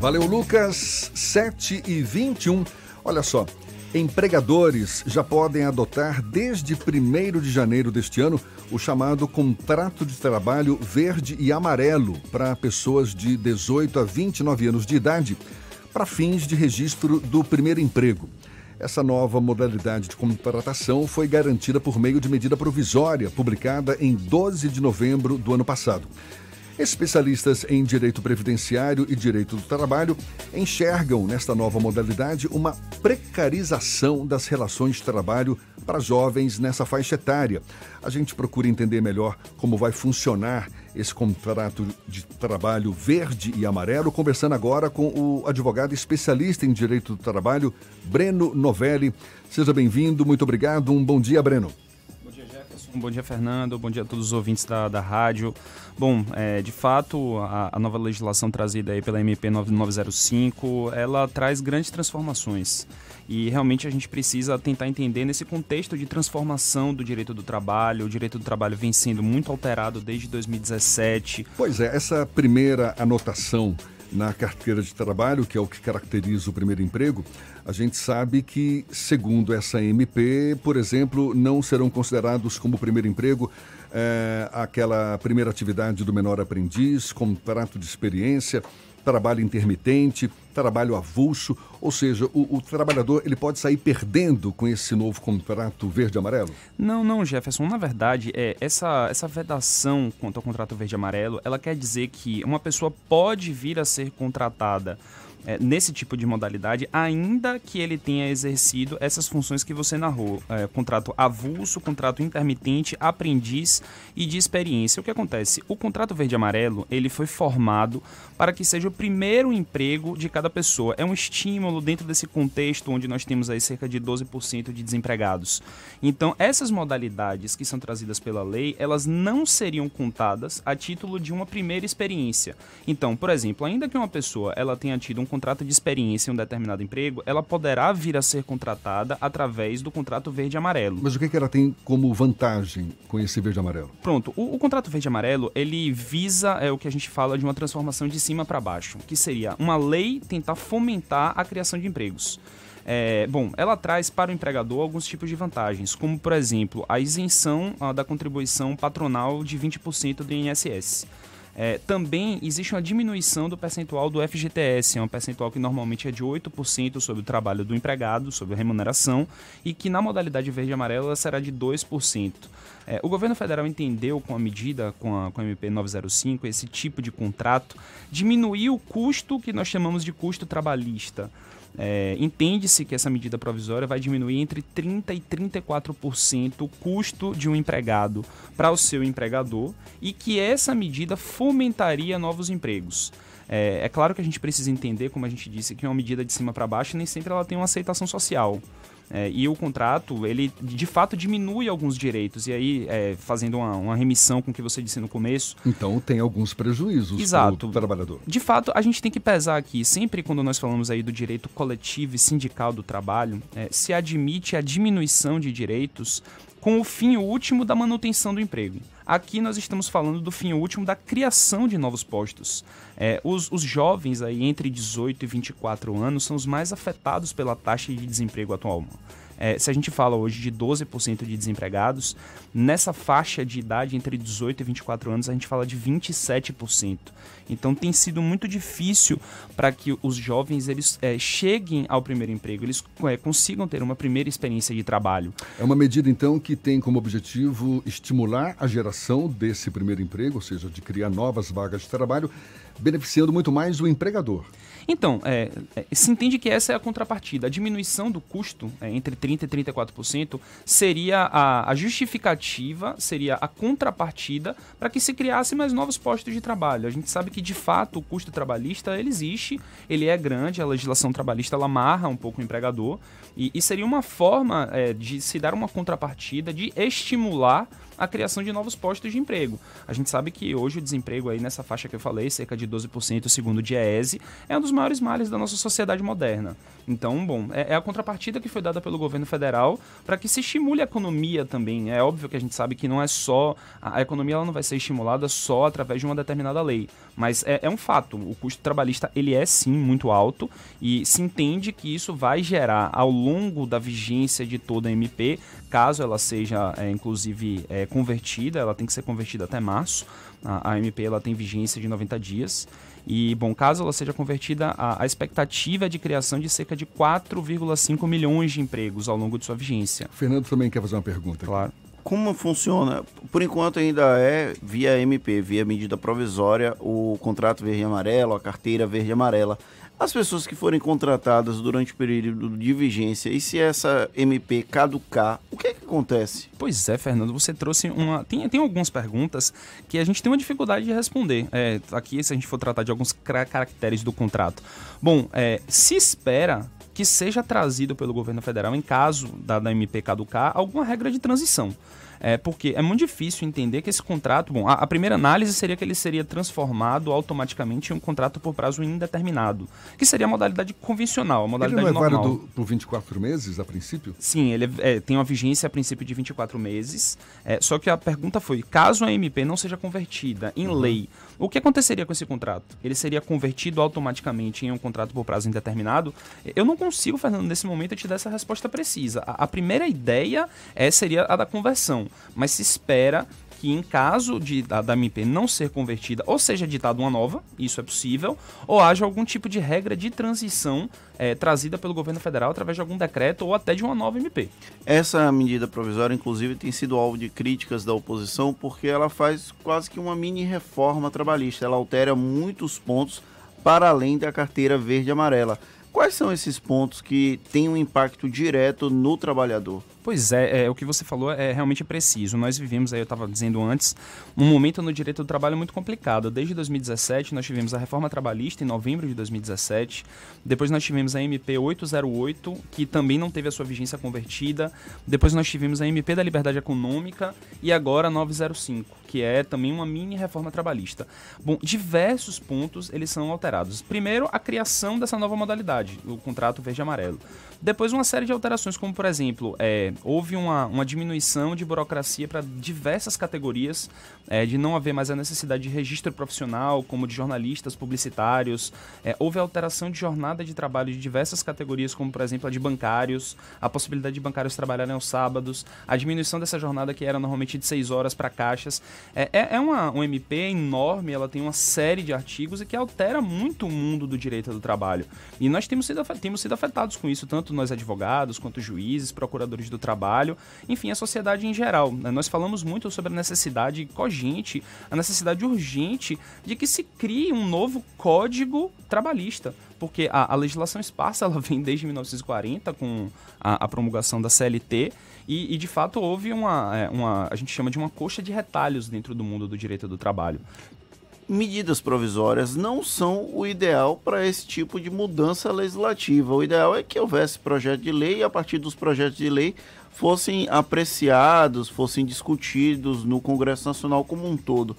Valeu, Lucas. 7 e 21. Olha só, empregadores já podem adotar desde 1 de janeiro deste ano o chamado contrato de trabalho verde e amarelo para pessoas de 18 a 29 anos de idade para fins de registro do primeiro emprego. Essa nova modalidade de contratação foi garantida por meio de medida provisória publicada em 12 de novembro do ano passado. Especialistas em direito previdenciário e direito do trabalho enxergam nesta nova modalidade uma precarização das relações de trabalho para jovens nessa faixa etária. A gente procura entender melhor como vai funcionar esse contrato de trabalho verde e amarelo, conversando agora com o advogado especialista em direito do trabalho, Breno Novelli. Seja bem-vindo, muito obrigado. Um bom dia, Breno. Bom dia, Fernando. Bom dia a todos os ouvintes da, da rádio. Bom, é, de fato, a, a, nova legislação trazida aí pela MP 9905, ela traz grandes transformações. E realmente a gente precisa tentar entender nesse contexto de transformação do direito do trabalho. O direito do trabalho vem sendo muito alterado desde 2017. Pois é, essa primeira anotação na carteira de trabalho, que é o que caracteriza o primeiro emprego, a gente sabe que, segundo essa MP, por exemplo, não serão considerados como primeiro emprego é, aquela primeira atividade do menor aprendiz, contrato de experiência, trabalho intermitente, trabalho avulso, ou seja, o, o, trabalhador ele pode sair perdendo com esse novo contrato verde-amarelo? Não, não, Jefferson. Na verdade, é, essa, essa vedação quanto ao contrato verde-amarelo, ela quer dizer que uma pessoa pode vir a ser contratada é, nesse tipo de modalidade, ainda que ele tenha exercido essas funções que você narrou: é, contrato avulso, contrato intermitente, aprendiz e de experiência. O que acontece? O contrato verde-amarelo ele foi formado para que seja o primeiro emprego de cada pessoa. É um estímulo dentro desse contexto onde nós temos aí cerca de 12% de desempregados. Então, essas modalidades que são trazidas pela lei, elas não seriam contadas a título de uma primeira experiência. Então, por exemplo, ainda que uma pessoa ela tenha tido um contrato de experiência em um determinado emprego, ela poderá vir a ser contratada através do contrato verde-amarelo. Mas o que, que ela tem como vantagem com esse verde-amarelo? Pronto, o, o contrato verde-amarelo, ele visa é o que a gente fala de uma transformação de cima para baixo, que seria uma lei tentar fomentar a criação de empregos. É, bom, ela traz para o empregador alguns tipos de vantagens, como, por exemplo, a isenção a, da contribuição patronal de 20% do INSS. É, também existe uma diminuição do percentual do FGTS, é um percentual que normalmente é de 8% sobre o trabalho do empregado, sobre a remuneração, e que na modalidade verde e amarela será de 2%. É, o governo federal entendeu com a medida, com a, com a MP 905, esse tipo de contrato, diminuir o custo que nós chamamos de custo trabalhista. É, Entende-se que essa medida provisória vai diminuir entre 30% e 34% o custo de um empregado para o seu empregador e que essa medida fomentaria novos empregos. É, é, claro que a gente precisa entender, como a gente disse, que uma medida de cima para baixo nem sempre ela tem uma aceitação social. É, e o contrato, ele de fato diminui alguns direitos. E aí, é, fazendo uma, uma, remissão com o que você disse no começo. Então, tem alguns prejuízos Exato. para o trabalhador. De fato, a gente tem que pesar aqui, sempre quando nós falamos aí do direito coletivo e sindical do trabalho, é, se admite a diminuição de direitos com o fim último da manutenção do emprego. Aqui nós estamos falando do fim último da criação de novos postos. É, os, os jovens aí entre 18 e 24 anos são os mais afetados pela taxa de desemprego atual. É, se a gente fala hoje de 12% de desempregados, nessa faixa de idade entre 18 e 24 anos, a gente fala de 27%. Então tem sido muito difícil para que os jovens eles é, cheguem ao primeiro emprego, eles é, consigam ter uma primeira experiência de trabalho. É uma medida, então, que tem como objetivo estimular a geração desse primeiro emprego, ou seja, de criar novas vagas de trabalho, beneficiando muito mais o empregador. Então, é, é, se entende que essa é a contrapartida. A diminuição do custo é, entre 30% e 34% seria a, a justificativa, seria a contrapartida para que se criasse mais novos postos de trabalho. A gente sabe que, de fato, o custo trabalhista ele existe, ele é grande, a legislação trabalhista ela amarra um pouco o empregador, e, e seria uma forma é, de se dar uma contrapartida, de estimular a criação de novos postos de emprego. A gente sabe que hoje o desemprego aí nessa faixa que eu falei, cerca de 12%, segundo o DIEESE, é um dos maiores males da nossa sociedade moderna. Então, bom, é, é a contrapartida que foi dada pelo governo federal para que se estimule a economia também. É óbvio que a gente sabe que não é só. A, a economia ela não vai ser estimulada só através de uma determinada lei. Mas é, é, um fato, o custo trabalhista ele é sim muito alto e se entende que isso vai gerar ao longo da vigência de toda a MP, caso ela seja é, inclusive é, convertida, ela tem que ser convertida até março. A, a MP ela tem vigência de 90 dias. E, bom, caso ela seja convertida, a, a expectativa é de criação de cerca de 4,5 milhões de empregos ao longo de sua vigência. Fernando também quer fazer uma pergunta. Claro. Como funciona? Por enquanto ainda é via MP, via medida provisória, o contrato verde e amarelo, a carteira verde e amarela. As pessoas que forem contratadas durante o período de vigência, e se essa MP caducar, o que é que acontece? Pois é, Fernando, você trouxe uma. Tem, tem algumas perguntas que a gente tem uma dificuldade de responder. É, aqui, se a gente for tratar de alguns caracteres do contrato. Bom, é, se espera que seja trazido pelo governo federal, em caso da, da MP caducar, alguma regra de transição. É, porque é muito difícil entender que esse contrato. Bom, a, a, primeira análise seria que ele seria transformado automaticamente em um contrato por prazo indeterminado, que seria a modalidade convencional, a modalidade ele não é normal. por 24 meses a princípio? Sim, ele é, tem uma vigência a princípio de 24 meses. É, só que a pergunta foi: caso a MP não seja convertida em uhum. lei, o que aconteceria com esse contrato? Ele seria convertido automaticamente em um contrato por prazo indeterminado? Eu não consigo, Fernando, nesse momento te dar essa resposta precisa. A, a primeira ideia é, seria a da conversão mas se espera que em caso de da, da MP não ser convertida, ou seja ditada uma nova, isso é possível, ou haja algum tipo de regra de transição é, trazida pelo governo federal através de algum decreto ou até de uma nova MP. Essa medida provisória, inclusive, tem sido alvo de críticas da oposição porque ela faz quase que uma mini reforma trabalhista. Ela altera muitos pontos para além da carteira verde e amarela. Quais são esses pontos que têm um impacto direto no trabalhador? Pois é, é, o que você falou é realmente preciso. Nós vivemos, aí eu estava dizendo antes, um momento no direito do trabalho muito complicado. Desde 2017, nós tivemos a reforma trabalhista em novembro de 2017. Depois nós tivemos a MP 808, que também não teve a sua vigência convertida. Depois nós tivemos a MP da Liberdade Econômica e agora a 905, que é também uma mini reforma trabalhista. Bom, diversos pontos eles são alterados. Primeiro, a criação dessa nova modalidade, o contrato verde-amarelo. Depois, uma série de alterações, como por exemplo, é, houve uma, uma diminuição de burocracia para diversas categorias, é, de não haver mais a necessidade de registro profissional, como de jornalistas, publicitários. É, houve alteração de jornada de trabalho de diversas categorias, como por exemplo a de bancários, a possibilidade de bancários trabalharem aos sábados, a diminuição dessa jornada que era normalmente de 6 horas para caixas. É, é, é uma, um MP enorme, ela tem uma série de artigos e que altera muito o mundo do direito do trabalho. E nós temos sido, temos sido afetados com isso, tanto nós advogados, quanto juízes, procuradores do trabalho, enfim, a sociedade em geral. Né? Nós falamos muito sobre a necessidade cogente, a necessidade urgente de que se crie um novo código trabalhista porque a, a, legislação esparsa ela vem desde 1940 com a, a promulgação da CLT e, e, de fato houve uma, é, uma a gente chama de uma coxa de retalhos dentro do mundo do direito do trabalho medidas provisórias não são o ideal para esse tipo de mudança legislativa. O ideal é que houvesse projeto de lei e a partir dos projetos de lei fossem apreciados, fossem discutidos no Congresso Nacional como um todo.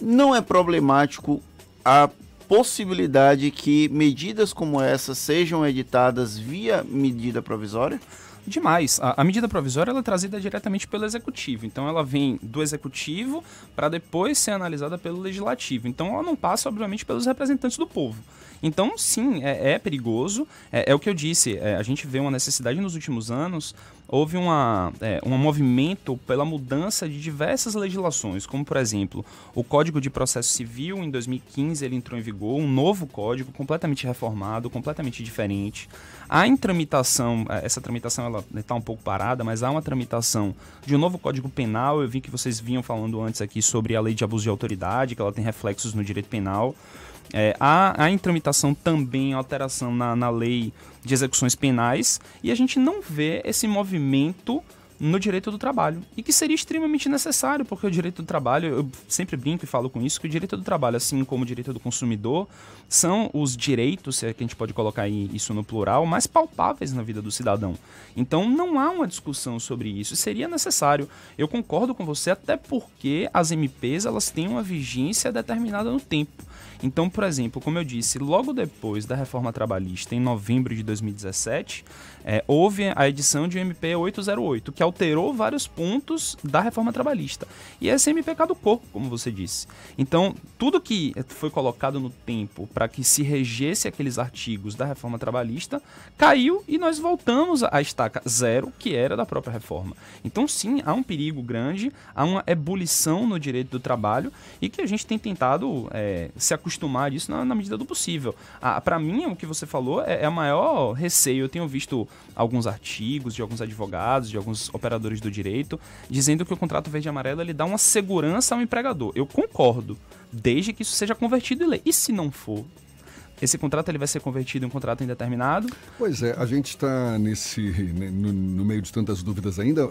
Não é problemático a possibilidade que medidas como essa sejam editadas via medida provisória? Demais. A, a, medida provisória ela é trazida diretamente pelo executivo. Então ela vem do executivo para depois ser analisada pelo legislativo. Então ela não passa, obviamente, pelos representantes do povo. Então, sim, é, é perigoso. É, é, o que eu disse. É, a gente vê uma necessidade nos últimos anos houve uma, é, um movimento pela mudança de diversas legislações, como por exemplo, o Código de Processo Civil em 2015 ele entrou em vigor, um novo código completamente reformado, completamente diferente. Há em tramitação, é, essa tramitação ela está um pouco parada, mas há uma tramitação de um novo Código Penal. Eu vi que vocês vinham falando antes aqui sobre a lei de abuso de autoridade, que ela tem reflexos no direito penal. É, há, há em tramitação também alteração na, na lei de execuções penais e a gente não vê esse movimento no direito do trabalho. E que seria extremamente necessário, porque o direito do trabalho, eu sempre brinco e falo com isso, que o direito do trabalho, assim como o direito do consumidor, são os direitos, se é que a gente pode colocar isso no plural, mais palpáveis na vida do cidadão. Então não há uma discussão sobre isso. Seria necessário. Eu concordo com você, até porque as MPs elas têm uma vigência determinada no tempo. Então, por exemplo, como eu disse, logo depois da reforma trabalhista, em novembro de 2017, é, houve a edição de MP 808, que alterou vários pontos da reforma trabalhista. E essa MP caducou, como você disse. Então, tudo que foi colocado no tempo para que se regesse aqueles artigos da reforma trabalhista caiu e nós voltamos à estaca zero, que era da própria reforma. Então, sim, há um perigo grande, há uma ebulição no direito do trabalho e que a gente tem tentado é, se a isso na, na, medida do possível. Ah, para mim, o que você falou é, é a maior receio. Eu tenho visto alguns artigos de alguns advogados, de alguns operadores do direito, dizendo que o contrato verde e amarelo ele dá uma segurança ao empregador. Eu concordo, desde que isso seja convertido em lei. E se não for? Esse contrato ele vai ser convertido em um contrato indeterminado? Pois é, a gente está nesse no, no, meio de tantas dúvidas ainda.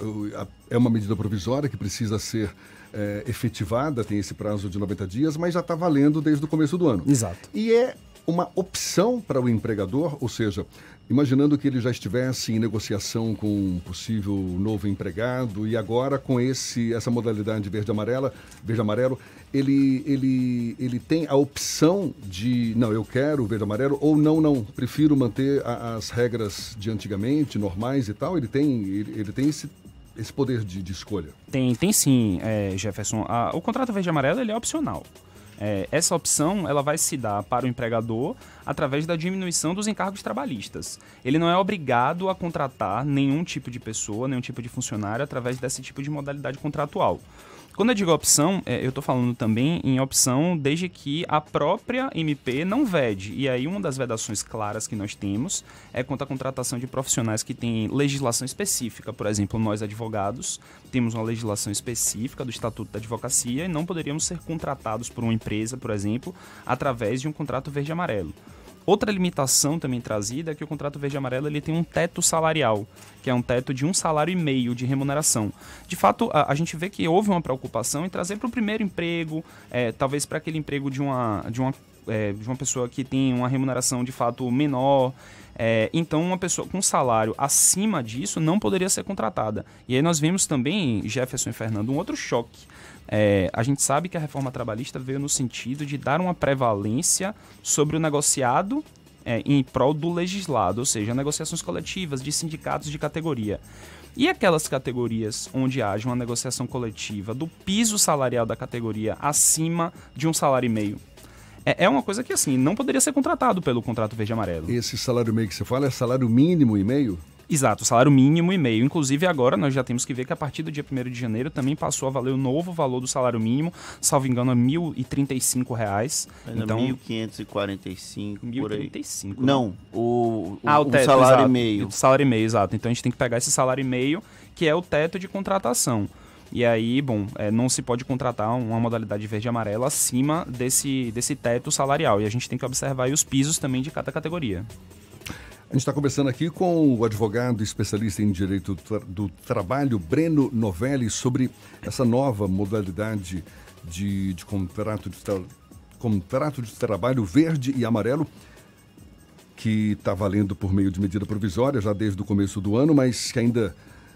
É uma medida provisória que precisa ser é, efetivada, tem esse prazo de 90 dias, mas já está valendo desde o começo do ano. Exato. E é uma opção para o empregador, ou seja, imaginando que ele já estivesse em negociação com um possível novo empregado e agora com esse essa modalidade verde amarela, verde amarelo, ele ele ele tem a opção de não, eu quero verde amarelo ou não, não, prefiro manter a, as regras de antigamente, normais e tal. Ele tem ele, ele tem esse esse poder de, de escolha. Tem, tem sim, é, Jefferson. A, o contrato verde amarelo ele é opcional. É, essa opção ela vai se dar para o empregador através da diminuição dos encargos trabalhistas. Ele não é obrigado a contratar nenhum tipo de pessoa, nenhum tipo de funcionário através desse tipo de modalidade contratual. Quando eu digo opção, é, eu estou falando também em opção desde que a própria MP não vede. E aí, uma das vedações claras que nós temos é quanto à contratação de profissionais que têm legislação específica. Por exemplo, nós advogados temos uma legislação específica do Estatuto da Advocacia e não poderíamos ser contratados por uma empresa, por exemplo, através de um contrato verde-amarelo. Outra limitação também trazida é que o contrato verde amarelo ele tem um teto salarial, que é um teto de um salário e meio de remuneração. De fato, a, a gente vê que houve uma preocupação em trazer para o primeiro emprego, é, talvez para aquele emprego de uma, de, uma, é, de uma pessoa que tem uma remuneração de fato menor. É, então, uma pessoa com salário acima disso não poderia ser contratada. E aí nós vimos também, Jefferson e Fernando, um outro choque é, a gente sabe que a reforma trabalhista veio no sentido de dar uma prevalência sobre o negociado é, em prol do legislado, ou seja, negociações coletivas de sindicatos de categoria. E aquelas categorias onde haja uma negociação coletiva do piso salarial da categoria acima de um salário e meio? É, é uma coisa que, assim, não poderia ser contratado pelo contrato verde amarelo. Esse salário meio que você fala é salário mínimo e meio? Exato, salário mínimo e meio. Inclusive, agora nós já temos que ver que a partir do dia 1 de janeiro também passou a valer o novo valor do salário mínimo, salvo engano, é 1.035 reais. Ainda então, 1.545 por aí. 1.035. Não, o, o, ah, o, teto, salário exato, e meio. O salário e meio, exato. Então a gente tem que pegar esse salário e meio, que é o teto de contratação. E aí, bom, é, não se pode contratar uma modalidade verde e amarela acima desse, desse teto salarial. E a gente tem que observar os pisos também de cada categoria. A gente está conversando aqui com o advogado especialista em direito do trabalho, Breno Novelli, sobre essa nova modalidade de, de contrato, de contrato de trabalho verde e amarelo, que está valendo por meio de medida provisória já desde o começo do ano, mas que ainda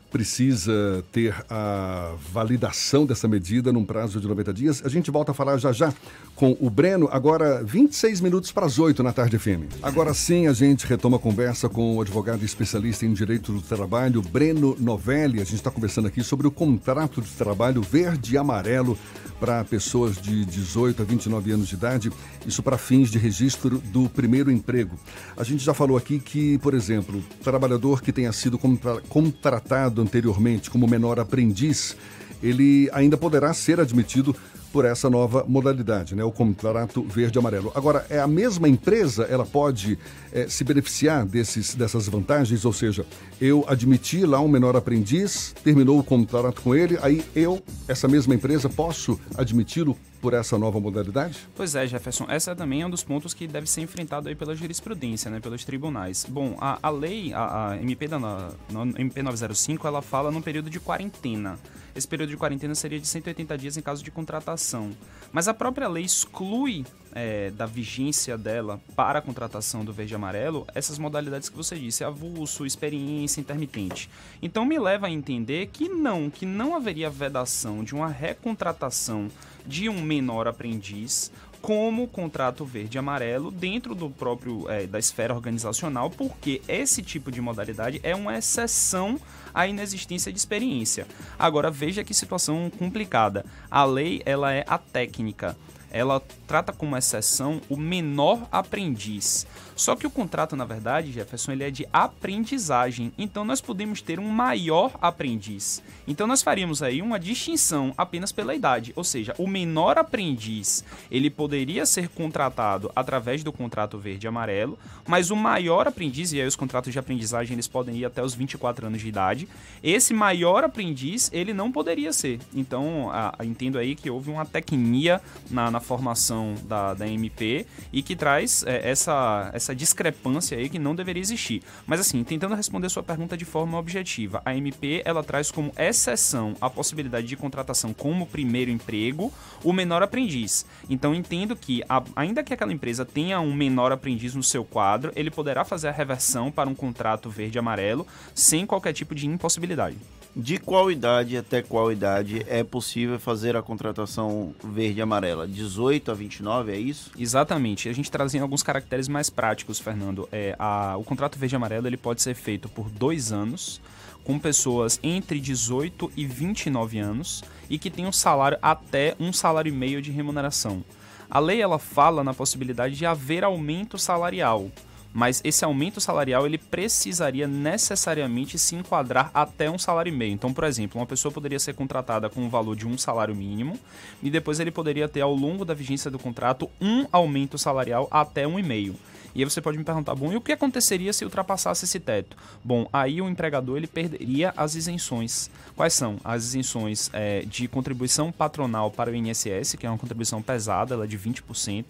precisa ter a validação dessa medida num prazo de 90 dias. A gente volta a falar já já com o Breno, agora 26 minutos para as 8 na tarde FM. Agora sim, a gente retoma a conversa com o advogado especialista em direito do trabalho, Breno Novelli. A gente está conversando aqui sobre o contrato de trabalho verde e amarelo para pessoas de 18 a 29 anos de idade, isso para fins de registro do primeiro emprego. A gente já falou aqui que, por exemplo, trabalhador que tenha sido contra contratado anteriormente como menor aprendiz, ele ainda poderá ser admitido por essa nova modalidade, né? o contrato verde-amarelo. Agora, é a mesma empresa, ela pode é, se beneficiar desses, dessas vantagens, ou seja, eu admiti lá um menor aprendiz, terminou o contrato com ele, aí eu, essa mesma empresa, posso admiti-lo por essa nova modalidade? Pois é, Jefferson. Essa também é um dos pontos que deve ser enfrentado aí pela jurisprudência, né, pelos tribunais. Bom, a, a lei, a, a MP, da, na, MP 905, ela fala num período de quarentena. Esse período de quarentena seria de 180 dias em caso de contratação. Mas a própria lei exclui é, da vigência dela para a contratação do verde e amarelo essas modalidades que você disse, avulso, experiência, intermitente. Então me leva a entender que não, que não haveria vedação de uma recontratação de um menor aprendiz como contrato verde e amarelo dentro do próprio é, da esfera organizacional, porque esse tipo de modalidade é uma exceção à inexistência de experiência. Agora veja que situação complicada. A lei ela é a técnica ela trata como exceção o menor aprendiz. Só que o contrato, na verdade, Jefferson, ele é de aprendizagem. Então nós podemos ter um maior aprendiz. Então nós faríamos aí uma distinção apenas pela idade, ou seja, o menor aprendiz, ele poderia ser contratado através do contrato verde e amarelo, mas o maior aprendiz, e aí os contratos de aprendizagem eles podem ir até os 24 anos de idade, esse maior aprendiz, ele não poderia ser. Então, a, a, entendo aí que houve uma tecnia na, na formação da, da MP e que traz é, essa, essa discrepância aí que não deveria existir. Mas assim, tentando responder sua pergunta de forma objetiva, a MP ela traz como exceção a possibilidade de contratação como primeiro emprego o menor aprendiz. Então entendo que a, ainda que aquela empresa tenha um menor aprendiz no seu quadro, ele poderá fazer a reversão para um contrato verde e amarelo sem qualquer tipo de impossibilidade. De qual idade até qual idade é possível fazer a contratação verde e amarela? 18 a 29, é isso? Exatamente. A gente trazendo alguns caracteres mais práticos, Fernando. É, a, o contrato verde e amarelo ele pode ser feito por dois anos, com pessoas entre 18 e 29 anos e que tem um salário até um salário e meio de remuneração. A lei ela fala na possibilidade de haver aumento salarial mas esse aumento salarial ele precisaria necessariamente se enquadrar até um salário e meio. Então, por exemplo, uma pessoa poderia ser contratada com o valor de um salário mínimo e depois ele poderia ter ao longo da vigência do contrato um aumento salarial até um e meio. E aí você pode me perguntar, bom, e o que aconteceria se ultrapassasse esse teto? Bom, aí o empregador ele perderia as isenções. Quais são? As isenções é, de contribuição patronal para o INSS, que é uma contribuição pesada, ela é de 20%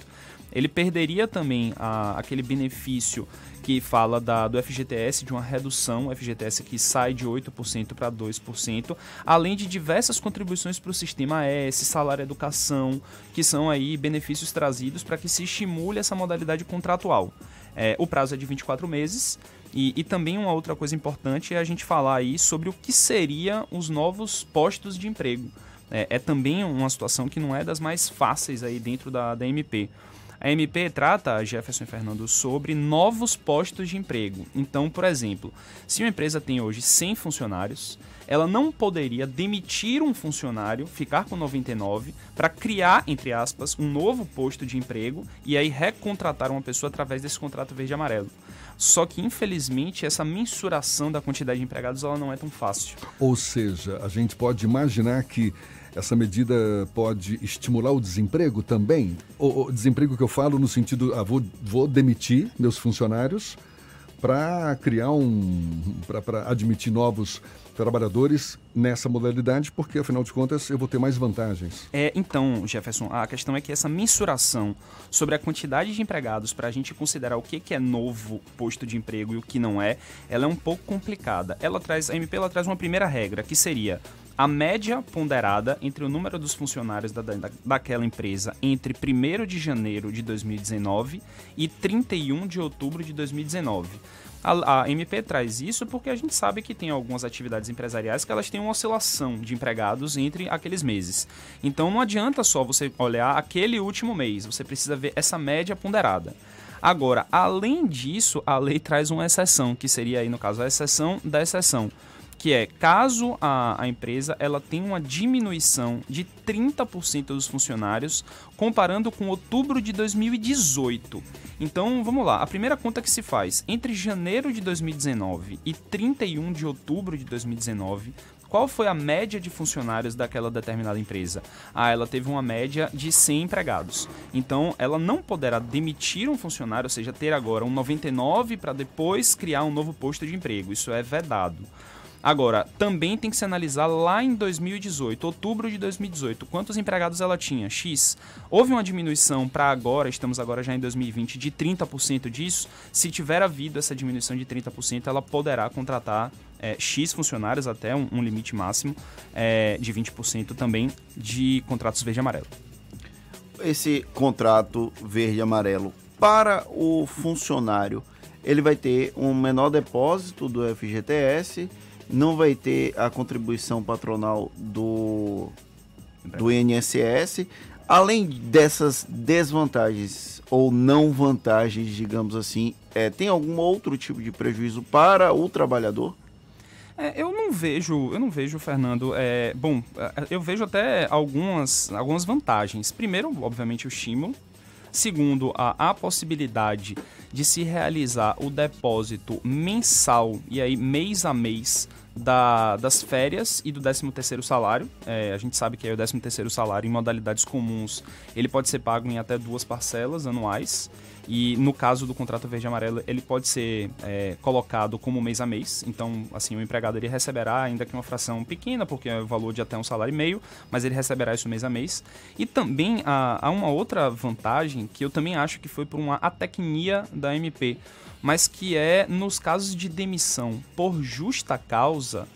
ele perderia também a, aquele benefício que fala da, do FGTS, de uma redução, FGTS que sai de 8% para 2%, além de diversas contribuições para o sistema AES, salário educação, que são aí benefícios trazidos para que se estimule essa modalidade contratual. É, o prazo é de 24 meses, e, e, também uma outra coisa importante é a gente falar aí sobre o que seriam os novos postos de emprego. É, é, também uma situação que não é das mais fáceis aí dentro da, da MP. A MP trata, Jefferson e Fernando, sobre novos postos de emprego. Então, por exemplo, se uma empresa tem hoje 100 funcionários, ela não poderia demitir um funcionário, ficar com 99, para criar, entre aspas, um novo posto de emprego e aí recontratar uma pessoa através desse contrato verde e amarelo. Só que, infelizmente, essa mensuração da quantidade de empregados ela não é tão fácil. Ou seja, a gente pode imaginar que essa medida pode estimular o desemprego também? O, o desemprego que eu falo no sentido, ah, vou, vou demitir meus funcionários para criar um. para admitir novos trabalhadores nessa modalidade, porque afinal de contas eu vou ter mais vantagens. É, então, Jefferson, a questão é que essa mensuração sobre a quantidade de empregados para a gente considerar o que, que é novo posto de emprego e o que não é, ela é um pouco complicada. Ela traz, a MP ela traz uma primeira regra, que seria a média ponderada entre o número dos funcionários da, da, daquela empresa entre 1 de janeiro de 2019 e 31 de outubro de 2019. A, a, MP traz isso porque a gente sabe que tem algumas atividades empresariais que elas têm uma oscilação de empregados entre aqueles meses. Então não adianta só você olhar aquele último mês, você precisa ver essa média ponderada. Agora, além disso, a lei traz uma exceção, que seria aí no caso a exceção da exceção que é caso a, a empresa ela tenha uma diminuição de 30% dos funcionários comparando com outubro de 2018. Então, vamos lá. A primeira conta que se faz entre janeiro de 2019 e 31 de outubro de 2019, qual foi a média de funcionários daquela determinada empresa? Ah, ela teve uma média de 100 empregados. Então, ela não poderá demitir um funcionário, ou seja, ter agora um 99 para depois criar um novo posto de emprego. Isso é vedado. Agora, também tem que se analisar lá em 2018, outubro de 2018, quantos empregados ela tinha? X. Houve uma diminuição para agora, estamos agora já em 2020, de 30% disso. Se tiver havido essa diminuição de 30%, ela poderá contratar é, X funcionários até um, um limite máximo é, de 20% também de contratos verde e amarelo. Esse contrato verde e amarelo para o funcionário, ele vai ter um menor depósito do FGTS não vai ter a contribuição patronal do, do INSS. Além dessas desvantagens ou não vantagens, digamos assim, é, tem algum outro tipo de prejuízo para o trabalhador? É, eu não vejo, eu não vejo, Fernando. É, bom, é, eu vejo até algumas, algumas vantagens. Primeiro, obviamente, o estímulo. Segundo, a, a possibilidade de se realizar o depósito mensal e aí mês a mês da, das férias e do 13º salário. É, a gente sabe que é o 13º salário em modalidades comuns, ele pode ser pago em até duas parcelas anuais. E no caso do contrato verde e amarelo, ele pode ser é, colocado como mês a mês. Então, assim, o empregado ele receberá, ainda que uma fração pequena, porque é o valor de até um salário e meio, mas ele receberá isso mês a mês. E também há, há uma outra vantagem que eu também acho que foi por uma atecnia da MP, mas que é nos casos de demissão por justa causa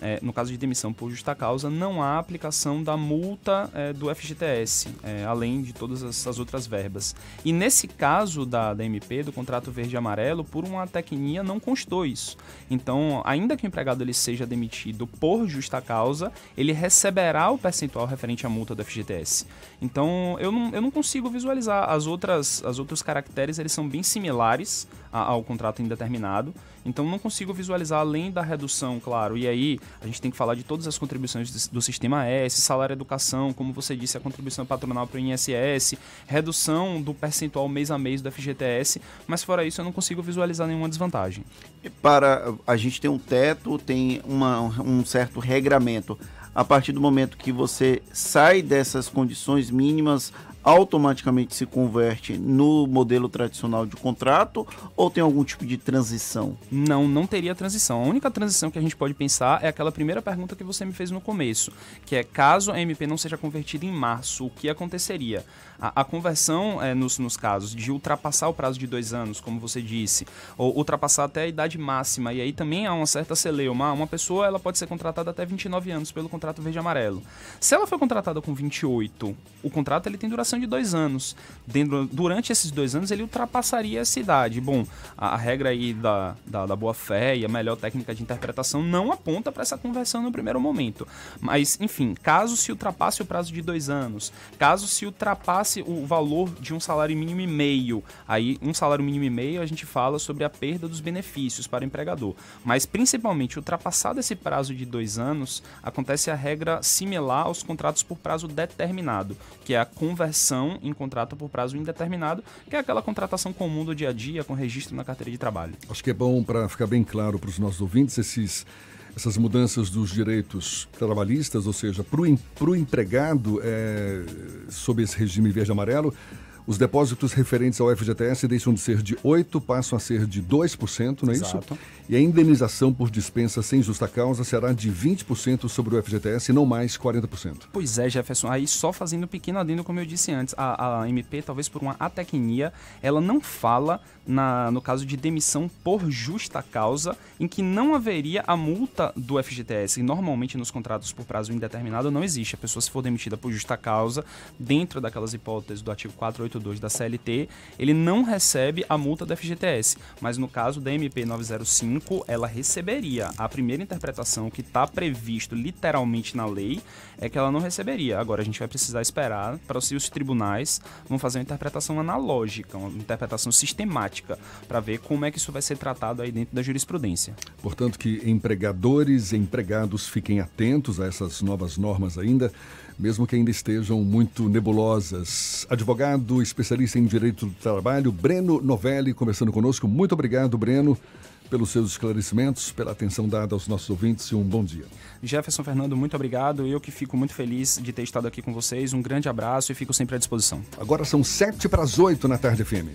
é, no caso de demissão por justa causa, não há aplicação da multa é, do FGTS, é, além de todas essas outras verbas. E nesse caso da, da MP, do contrato verde e amarelo, por uma tecnia não constou isso. Então, ainda que o empregado ele seja demitido por justa causa, ele receberá o percentual referente à multa do FGTS. Então, eu não, eu não consigo visualizar. As outras, as outros caracteres eles são bem similares ao contrato indeterminado. Então não consigo visualizar além da redução, claro. E aí a gente tem que falar de todas as contribuições do sistema S, salário educação, como você disse, a contribuição patronal para o INSS, redução do percentual mês a mês do FGTS, mas fora isso eu não consigo visualizar nenhuma desvantagem. Para a gente tem um teto, tem uma, um certo regramento. A partir do momento que você sai dessas condições mínimas, automaticamente se converte no modelo tradicional de contrato ou tem algum tipo de transição? Não, não teria transição. A única transição que a gente pode pensar é aquela primeira pergunta que você me fez no começo, que é caso a MP não seja convertida em março, o que aconteceria? A, a conversão é, nos, nos casos de ultrapassar o prazo de dois anos, como você disse, ou ultrapassar até a idade máxima, e aí também há uma certa celeuma. Uma pessoa ela pode ser contratada até 29 anos pelo contrato verde-amarelo. Se ela foi contratada com 28, o contrato ele tem duração de dois anos. Dentro, durante esses dois anos ele ultrapassaria essa idade. Bom, a, a regra aí da, da, da boa-fé e a melhor técnica de interpretação não aponta para essa conversão no primeiro momento. Mas, enfim, caso se ultrapasse o prazo de dois anos, caso se ultrapasse o valor de um salário mínimo e meio, aí um salário mínimo e meio a gente fala sobre a perda dos benefícios para o empregador. Mas principalmente ultrapassado esse prazo de dois anos, acontece a regra similar aos contratos por prazo determinado, que é a conversão em contrato por prazo indeterminado, que é aquela contratação comum do dia a dia com registro na carteira de trabalho. Acho que é bom para ficar bem claro para os nossos ouvintes esses essas mudanças dos direitos trabalhistas, ou seja, para o empregado é, sob esse regime verde-amarelo, os depósitos referentes ao FGTS deixam de ser de 8%, passam a ser de 2%, não é Exato. isso? E a indenização por dispensa sem justa causa será de 20% sobre o FGTS não mais 40%. Pois é, Jefferson. Aí só fazendo um pequeno adendo, como eu disse antes, a, a MP, talvez por uma atecnia, ela não fala na, no caso de demissão por justa causa, em que não haveria a multa do FGTS. E normalmente nos contratos por prazo indeterminado não existe. A pessoa, se for demitida por justa causa, dentro daquelas hipóteses do artigo 482 da CLT, ele não recebe a multa do FGTS. Mas no caso da MP 905, ela receberia. A primeira interpretação que está previsto literalmente na lei é que ela não receberia. Agora a gente vai precisar esperar para se os tribunais vão fazer uma interpretação analógica, uma interpretação sistemática para ver como é que isso vai ser tratado aí dentro da jurisprudência. Portanto, que empregadores e empregados fiquem atentos a essas novas normas ainda, mesmo que ainda estejam muito nebulosas. Advogado, especialista em direito do trabalho, Breno Novelli, conversando conosco. Muito obrigado, Breno pelos seus esclarecimentos, pela atenção dada aos nossos ouvintes e um bom dia. Jefferson Fernando, muito obrigado. Eu que fico muito feliz de ter estado aqui com vocês. Um grande abraço e fico sempre à disposição. Agora são sete para as oito na tarde, FM.